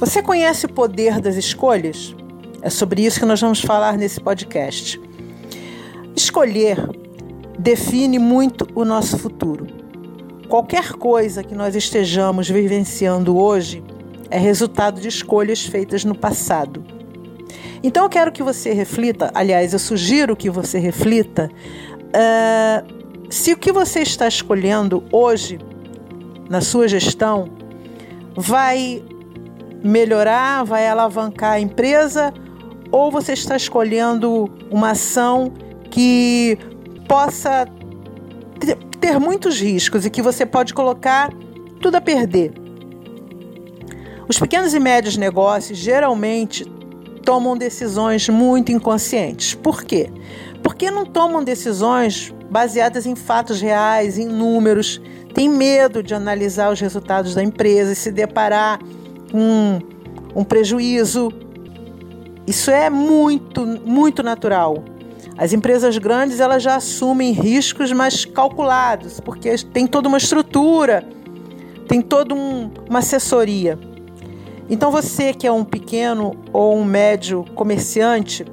Você conhece o poder das escolhas? É sobre isso que nós vamos falar nesse podcast. Escolher define muito o nosso futuro. Qualquer coisa que nós estejamos vivenciando hoje é resultado de escolhas feitas no passado. Então eu quero que você reflita, aliás, eu sugiro que você reflita uh, se o que você está escolhendo hoje na sua gestão vai melhorar, vai alavancar a empresa ou você está escolhendo uma ação que possa ter muitos riscos e que você pode colocar tudo a perder. Os pequenos e médios negócios geralmente tomam decisões muito inconscientes. Por quê? Porque não tomam decisões baseadas em fatos reais, em números, têm medo de analisar os resultados da empresa e se deparar com um prejuízo. Isso é muito, muito natural. As empresas grandes elas já assumem riscos mais calculados, porque tem toda uma estrutura, tem toda um, uma assessoria. Então você que é um pequeno ou um médio comerciante,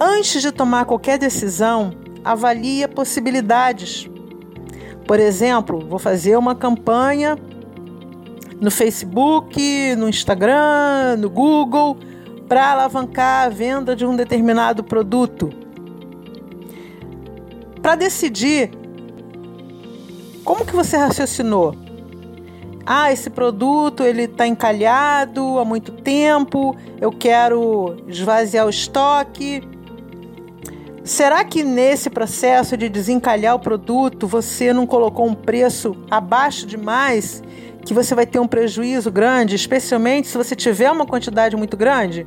antes de tomar qualquer decisão, avalie possibilidades. Por exemplo, vou fazer uma campanha no Facebook, no Instagram, no Google, para alavancar a venda de um determinado produto. Para decidir, como que você raciocinou? Ah, esse produto ele está encalhado há muito tempo, eu quero esvaziar o estoque. Será que nesse processo de desencalhar o produto você não colocou um preço abaixo demais que você vai ter um prejuízo grande, especialmente se você tiver uma quantidade muito grande?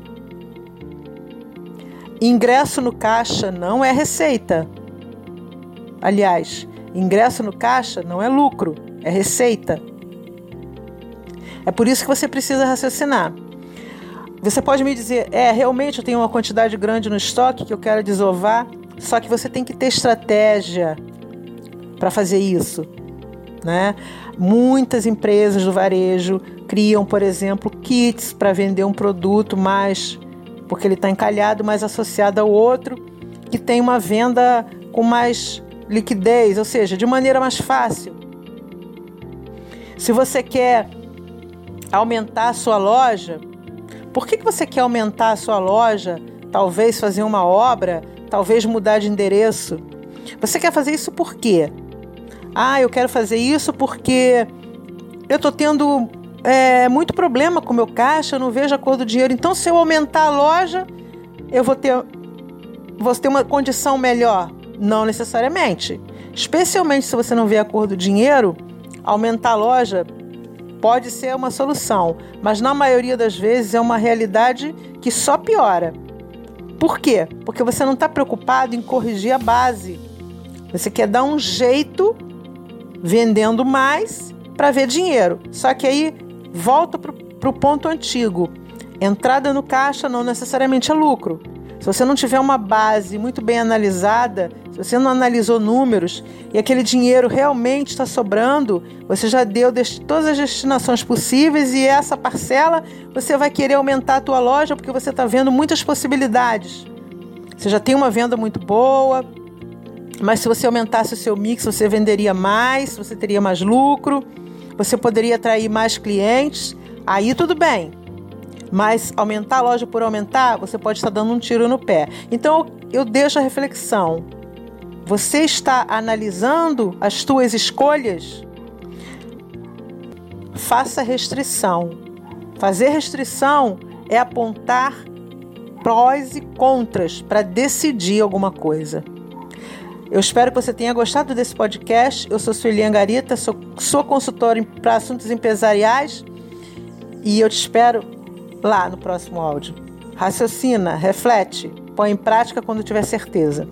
Ingresso no caixa não é receita. Aliás, ingresso no caixa não é lucro, é receita. É por isso que você precisa raciocinar. Você pode me dizer, é, realmente eu tenho uma quantidade grande no estoque que eu quero desovar, só que você tem que ter estratégia para fazer isso. Né? Muitas empresas do varejo criam, por exemplo, kits para vender um produto mais porque ele está encalhado, mais associado ao outro que tem uma venda com mais liquidez, ou seja, de maneira mais fácil. Se você quer aumentar a sua loja, por que, que você quer aumentar a sua loja? Talvez fazer uma obra, talvez mudar de endereço. Você quer fazer isso por quê? Ah, eu quero fazer isso porque eu estou tendo é, muito problema com o meu caixa, eu não vejo a cor do dinheiro. Então, se eu aumentar a loja, eu vou ter, vou ter uma condição melhor? Não necessariamente. Especialmente se você não vê a cor do dinheiro, aumentar a loja pode ser uma solução, mas na maioria das vezes é uma realidade que só piora. Por quê? Porque você não está preocupado em corrigir a base. Você quer dar um jeito vendendo mais para ver dinheiro. Só que aí volta para o ponto antigo. Entrada no caixa não necessariamente é lucro. Se você não tiver uma base muito bem analisada, se você não analisou números e aquele dinheiro realmente está sobrando, você já deu todas as destinações possíveis e essa parcela você vai querer aumentar a tua loja porque você está vendo muitas possibilidades. Você já tem uma venda muito boa, mas se você aumentasse o seu mix, você venderia mais, você teria mais lucro, você poderia atrair mais clientes, aí tudo bem. Mas aumentar a loja por aumentar, você pode estar dando um tiro no pé. Então eu deixo a reflexão. Você está analisando as suas escolhas? Faça restrição. Fazer restrição é apontar prós e contras para decidir alguma coisa. Eu espero que você tenha gostado desse podcast. Eu sou Sueli Angarita, sou, sou consultora para assuntos empresariais e eu te espero lá no próximo áudio. Raciocina, reflete, põe em prática quando tiver certeza.